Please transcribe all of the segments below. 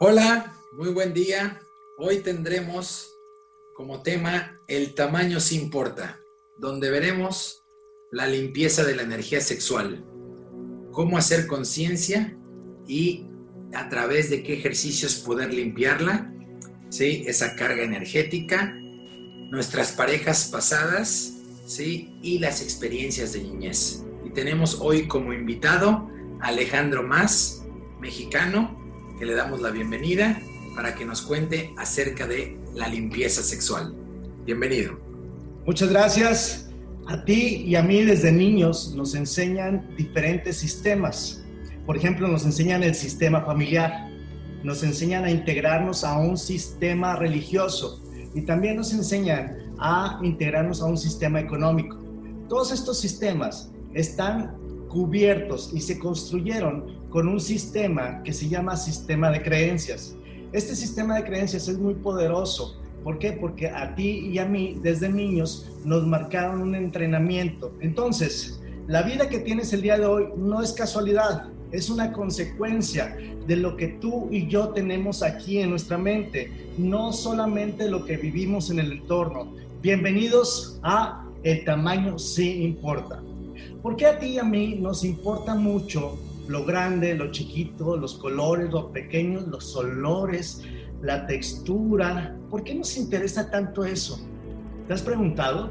Hola, muy buen día. Hoy tendremos como tema el tamaño sí importa, donde veremos la limpieza de la energía sexual, cómo hacer conciencia y a través de qué ejercicios poder limpiarla, ¿sí? esa carga energética, nuestras parejas pasadas ¿sí? y las experiencias de niñez. Y tenemos hoy como invitado a Alejandro Más, mexicano, que le damos la bienvenida para que nos cuente acerca de la limpieza sexual. Bienvenido. Muchas gracias. A ti y a mí desde niños nos enseñan diferentes sistemas. Por ejemplo, nos enseñan el sistema familiar, nos enseñan a integrarnos a un sistema religioso y también nos enseñan a integrarnos a un sistema económico. Todos estos sistemas están cubiertos y se construyeron con un sistema que se llama sistema de creencias. Este sistema de creencias es muy poderoso. ¿Por qué? Porque a ti y a mí desde niños nos marcaron un entrenamiento. Entonces, la vida que tienes el día de hoy no es casualidad, es una consecuencia de lo que tú y yo tenemos aquí en nuestra mente, no solamente lo que vivimos en el entorno. Bienvenidos a El tamaño sí importa. ¿Por qué a ti y a mí nos importa mucho lo grande, lo chiquito, los colores, lo pequeños, los olores, la textura? ¿Por qué nos interesa tanto eso? ¿Te has preguntado?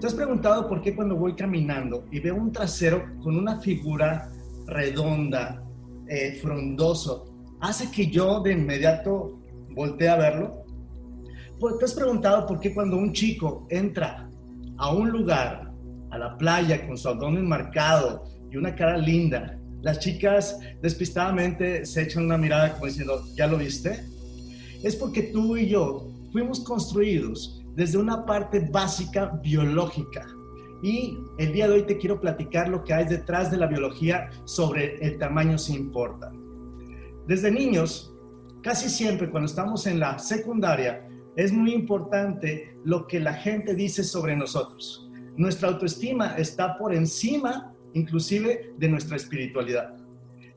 ¿Te has preguntado por qué cuando voy caminando y veo un trasero con una figura redonda, eh, frondoso, hace que yo de inmediato voltee a verlo? Pues, ¿Te has preguntado por qué cuando un chico entra a un lugar a la playa con su abdomen marcado y una cara linda, las chicas despistadamente se echan una mirada como diciendo, ¿ya lo viste? Es porque tú y yo fuimos construidos desde una parte básica biológica. Y el día de hoy te quiero platicar lo que hay detrás de la biología sobre el tamaño si importa. Desde niños, casi siempre cuando estamos en la secundaria, es muy importante lo que la gente dice sobre nosotros. Nuestra autoestima está por encima inclusive de nuestra espiritualidad.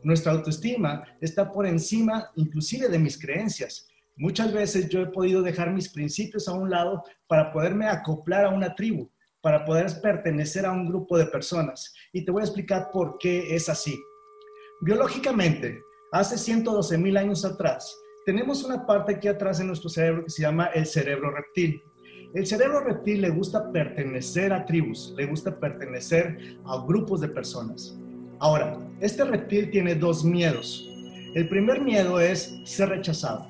Nuestra autoestima está por encima inclusive de mis creencias. Muchas veces yo he podido dejar mis principios a un lado para poderme acoplar a una tribu, para poder pertenecer a un grupo de personas. Y te voy a explicar por qué es así. Biológicamente, hace 112 mil años atrás, tenemos una parte aquí atrás en nuestro cerebro que se llama el cerebro reptil. El cerebro reptil le gusta pertenecer a tribus, le gusta pertenecer a grupos de personas. Ahora, este reptil tiene dos miedos. El primer miedo es ser rechazado.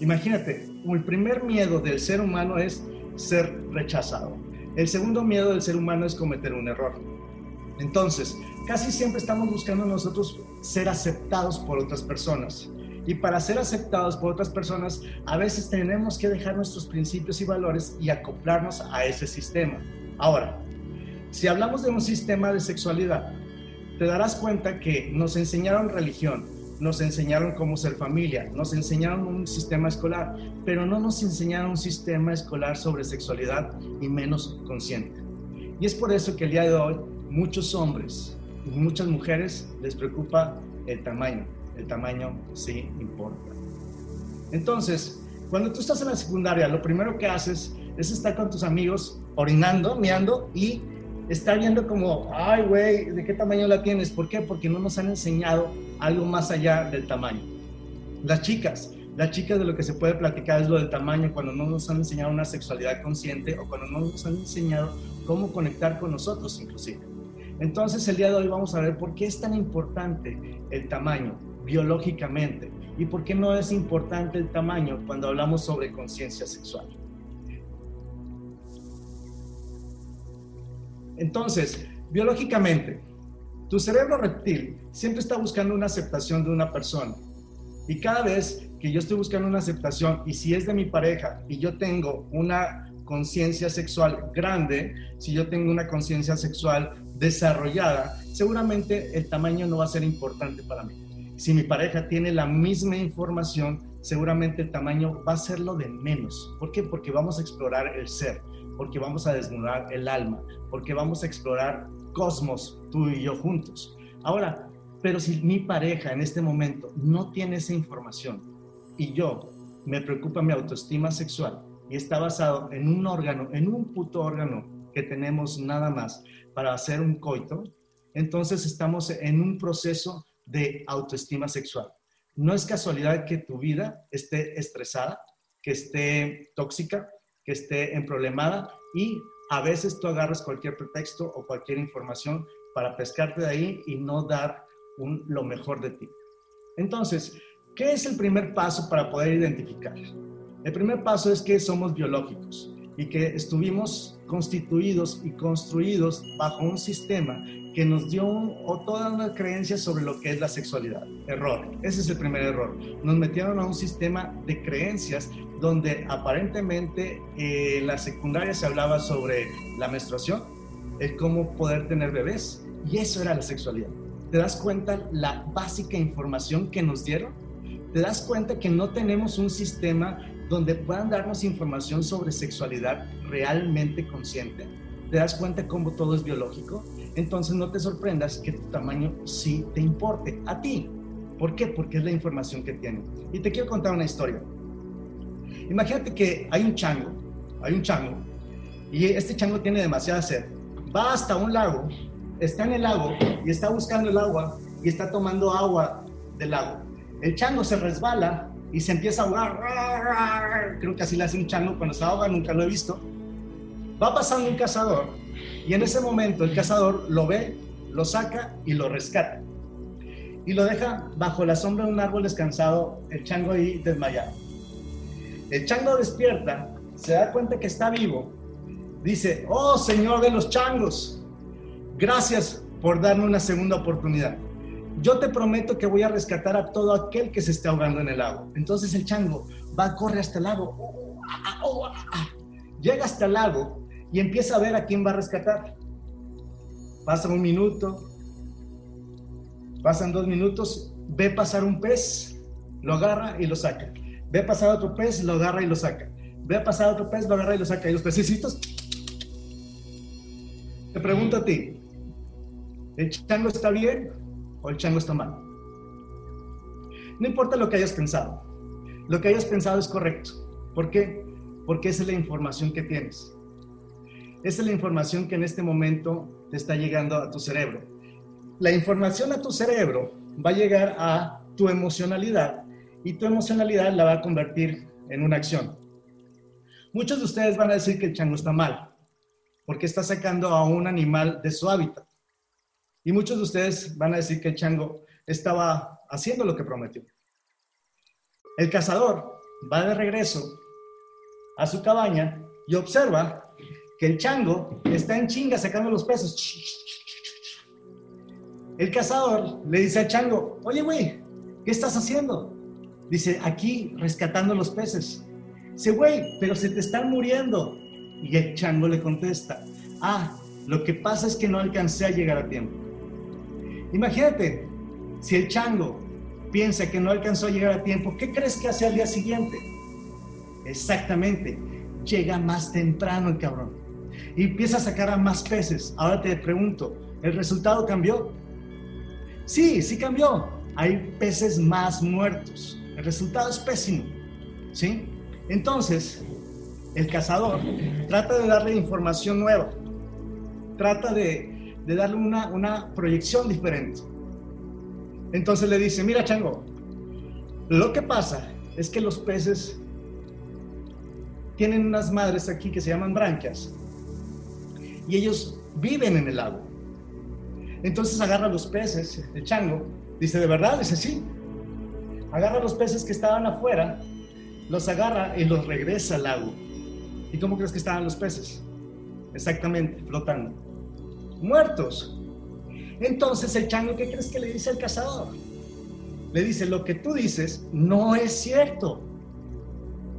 Imagínate, el primer miedo del ser humano es ser rechazado. El segundo miedo del ser humano es cometer un error. Entonces, casi siempre estamos buscando nosotros ser aceptados por otras personas. Y para ser aceptados por otras personas, a veces tenemos que dejar nuestros principios y valores y acoplarnos a ese sistema. Ahora, si hablamos de un sistema de sexualidad, te darás cuenta que nos enseñaron religión, nos enseñaron cómo ser familia, nos enseñaron un sistema escolar, pero no nos enseñaron un sistema escolar sobre sexualidad y menos consciente. Y es por eso que el día de hoy muchos hombres y muchas mujeres les preocupa el tamaño, el tamaño sí importa. Entonces, cuando tú estás en la secundaria, lo primero que haces es estar con tus amigos orinando, meando y estar viendo como, ay, güey, ¿de qué tamaño la tienes? ¿Por qué? Porque no nos han enseñado algo más allá del tamaño. Las chicas, las chicas de lo que se puede platicar es lo del tamaño cuando no nos han enseñado una sexualidad consciente o cuando no nos han enseñado cómo conectar con nosotros inclusive. Entonces el día de hoy vamos a ver por qué es tan importante el tamaño biológicamente y por qué no es importante el tamaño cuando hablamos sobre conciencia sexual. Entonces, biológicamente, tu cerebro reptil siempre está buscando una aceptación de una persona. Y cada vez que yo estoy buscando una aceptación, y si es de mi pareja y yo tengo una conciencia sexual grande, si yo tengo una conciencia sexual desarrollada, seguramente el tamaño no va a ser importante para mí. Si mi pareja tiene la misma información, seguramente el tamaño va a ser lo de menos. ¿Por qué? Porque vamos a explorar el ser, porque vamos a desnudar el alma, porque vamos a explorar cosmos, tú y yo juntos. Ahora, pero si mi pareja en este momento no tiene esa información, y yo me preocupa mi autoestima sexual y está basado en un órgano, en un puto órgano que tenemos nada más para hacer un coito, entonces estamos en un proceso de autoestima sexual. No es casualidad que tu vida esté estresada, que esté tóxica, que esté emproblemada y a veces tú agarras cualquier pretexto o cualquier información para pescarte de ahí y no dar lo mejor de ti. Entonces, ¿qué es el primer paso para poder identificar? El primer paso es que somos biológicos y que estuvimos constituidos y construidos bajo un sistema que nos dio o toda una creencia sobre lo que es la sexualidad. Error. Ese es el primer error. Nos metieron a un sistema de creencias donde aparentemente en eh, la secundaria se hablaba sobre la menstruación, el cómo poder tener bebés, y eso era la sexualidad. ¿Te das cuenta la básica información que nos dieron? ¿Te das cuenta que no tenemos un sistema donde puedan darnos información sobre sexualidad realmente consciente? ¿Te das cuenta cómo todo es biológico? Entonces no te sorprendas que tu tamaño sí te importe a ti. ¿Por qué? Porque es la información que tiene. Y te quiero contar una historia. Imagínate que hay un chango, hay un chango, y este chango tiene demasiada sed. Va hasta un lago, está en el lago y está buscando el agua y está tomando agua del lago. El chango se resbala y se empieza a ahogar. Creo que así le hace un chango cuando se ahoga, nunca lo he visto. Va pasando un cazador y en ese momento el cazador lo ve, lo saca y lo rescata. Y lo deja bajo la sombra de un árbol descansado, el chango ahí desmayado. El chango despierta, se da cuenta que está vivo, dice, oh Señor de los changos, gracias por darme una segunda oportunidad. Yo te prometo que voy a rescatar a todo aquel que se esté ahogando en el lago. Entonces el chango va, corre hasta el lago, llega hasta el lago y empieza a ver a quién va a rescatar. Pasa un minuto, pasan dos minutos, ve pasar un pez, lo agarra y lo saca. Ve pasar otro pez, lo agarra y lo saca. Ve pasar otro pez, lo agarra y lo saca. Y los pececitos. Te pregunto a ti, ¿el chango está bien o el chango está mal? No importa lo que hayas pensado. Lo que hayas pensado es correcto. ¿Por qué? Porque esa es la información que tienes. Esa es la información que en este momento te está llegando a tu cerebro. La información a tu cerebro va a llegar a tu emocionalidad y tu emocionalidad la va a convertir en una acción. Muchos de ustedes van a decir que el chango está mal, porque está sacando a un animal de su hábitat. Y muchos de ustedes van a decir que el chango estaba haciendo lo que prometió. El cazador va de regreso a su cabaña y observa que el chango está en chinga sacando los peces. El cazador le dice al chango, oye, güey, ¿qué estás haciendo? Dice, aquí rescatando los peces. Dice, güey, pero se te están muriendo. Y el chango le contesta, ah, lo que pasa es que no alcancé a llegar a tiempo. Imagínate, si el chango piensa que no alcanzó a llegar a tiempo, ¿qué crees que hace al día siguiente? Exactamente, llega más temprano el cabrón. Y empieza a sacar a más peces. Ahora te pregunto, ¿el resultado cambió? Sí, sí cambió. Hay peces más muertos. El resultado es pésimo. ¿Sí? Entonces, el cazador trata de darle información nueva. Trata de, darle una, una proyección diferente. Entonces le dice, mira chango, lo que pasa es que los peces tienen unas madres aquí que se llaman branquias y ellos viven en el agua. Entonces agarra los peces, el chango, dice, ¿de verdad? Dice, sí, agarra los peces que estaban afuera, los agarra y los regresa al lago. ¿Y cómo crees que estaban los peces? Exactamente, flotando. Muertos. Entonces el chango, ¿qué crees que le dice al cazador? Le dice, lo que tú dices no es cierto.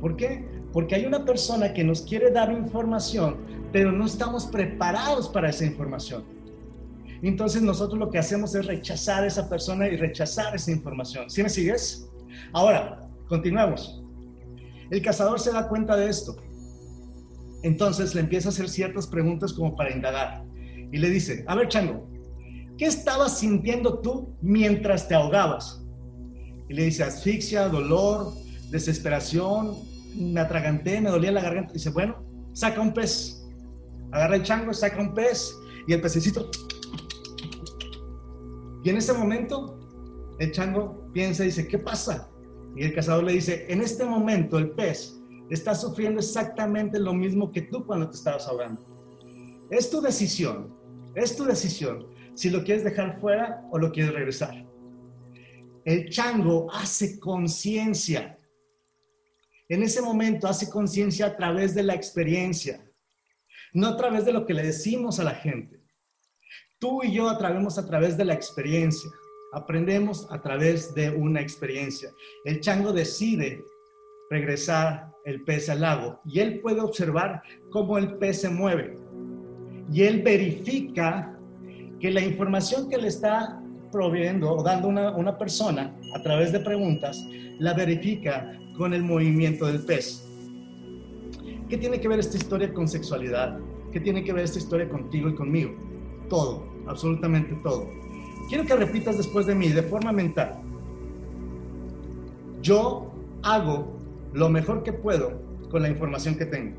¿Por qué? Porque hay una persona que nos quiere dar información, pero no estamos preparados para esa información. Entonces nosotros lo que hacemos es rechazar a esa persona y rechazar esa información. ¿Sí me sigues? Ahora, continuamos. El cazador se da cuenta de esto. Entonces le empieza a hacer ciertas preguntas como para indagar. Y le dice, a ver, Chango, ¿qué estabas sintiendo tú mientras te ahogabas? Y le dice, asfixia, dolor, desesperación, me atraganté, me dolía la garganta. Dice, bueno, saca un pez. Agarra el chango, saca un pez y el pececito. Y en ese momento, el chango piensa y dice, ¿qué pasa? Y el cazador le dice, en este momento el pez está sufriendo exactamente lo mismo que tú cuando te estabas ahogando. Es tu decisión, es tu decisión si lo quieres dejar fuera o lo quieres regresar. El chango hace conciencia. En ese momento hace conciencia a través de la experiencia, no a través de lo que le decimos a la gente. Tú y yo atrevemos a través de la experiencia. Aprendemos a través de una experiencia. El chango decide regresar el pez al lago y él puede observar cómo el pez se mueve. Y él verifica que la información que le está proveyendo o dando una, una persona a través de preguntas, la verifica con el movimiento del pez. ¿Qué tiene que ver esta historia con sexualidad? ¿Qué tiene que ver esta historia contigo y conmigo? Todo, absolutamente todo. Quiero que repitas después de mí, de forma mental. Yo hago lo mejor que puedo con la información que tengo.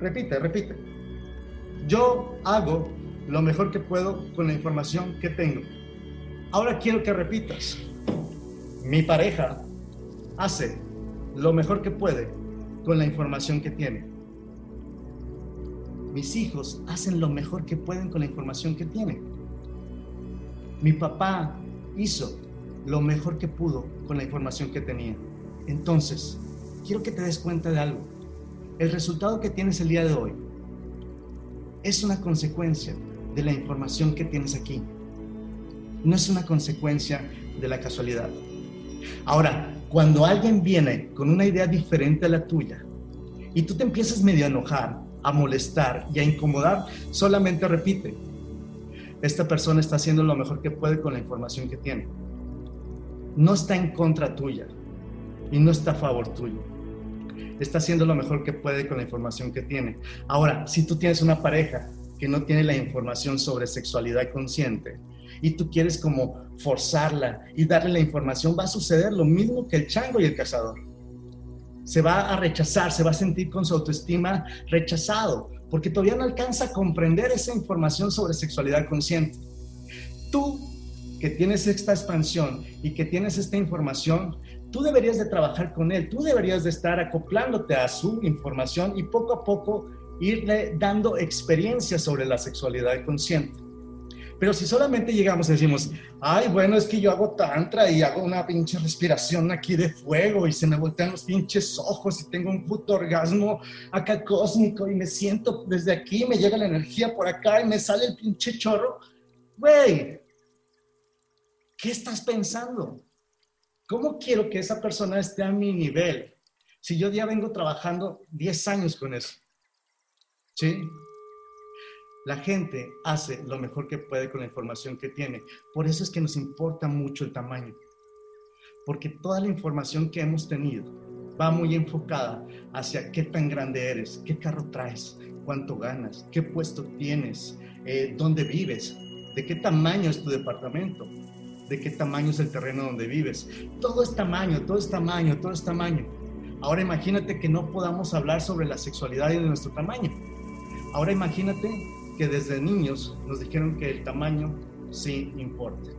Repite, repite. Yo hago lo mejor que puedo con la información que tengo. Ahora quiero que repitas. Mi pareja hace lo mejor que puede con la información que tiene. Mis hijos hacen lo mejor que pueden con la información que tienen. Mi papá hizo lo mejor que pudo con la información que tenía. Entonces, quiero que te des cuenta de algo. El resultado que tienes el día de hoy es una consecuencia de la información que tienes aquí. No es una consecuencia de la casualidad. Ahora, cuando alguien viene con una idea diferente a la tuya y tú te empiezas medio a enojar, a molestar y a incomodar, solamente repite, esta persona está haciendo lo mejor que puede con la información que tiene. No está en contra tuya y no está a favor tuyo. Está haciendo lo mejor que puede con la información que tiene. Ahora, si tú tienes una pareja que no tiene la información sobre sexualidad consciente y tú quieres como forzarla y darle la información, va a suceder lo mismo que el chango y el cazador. Se va a rechazar, se va a sentir con su autoestima rechazado porque todavía no alcanza a comprender esa información sobre sexualidad consciente. Tú que tienes esta expansión y que tienes esta información, tú deberías de trabajar con él, tú deberías de estar acoplándote a su información y poco a poco irle dando experiencias sobre la sexualidad consciente. Pero si solamente llegamos y decimos, ay, bueno, es que yo hago tantra y hago una pinche respiración aquí de fuego y se me voltean los pinches ojos y tengo un puto orgasmo acá cósmico y me siento desde aquí, me llega la energía por acá y me sale el pinche chorro. Güey, ¿qué estás pensando? ¿Cómo quiero que esa persona esté a mi nivel? Si yo ya vengo trabajando 10 años con eso. ¿Sí? La gente hace lo mejor que puede con la información que tiene. Por eso es que nos importa mucho el tamaño. Porque toda la información que hemos tenido va muy enfocada hacia qué tan grande eres, qué carro traes, cuánto ganas, qué puesto tienes, eh, dónde vives, de qué tamaño es tu departamento, de qué tamaño es el terreno donde vives. Todo es tamaño, todo es tamaño, todo es tamaño. Ahora imagínate que no podamos hablar sobre la sexualidad y de nuestro tamaño. Ahora imagínate que desde niños nos dijeron que el tamaño sí importa.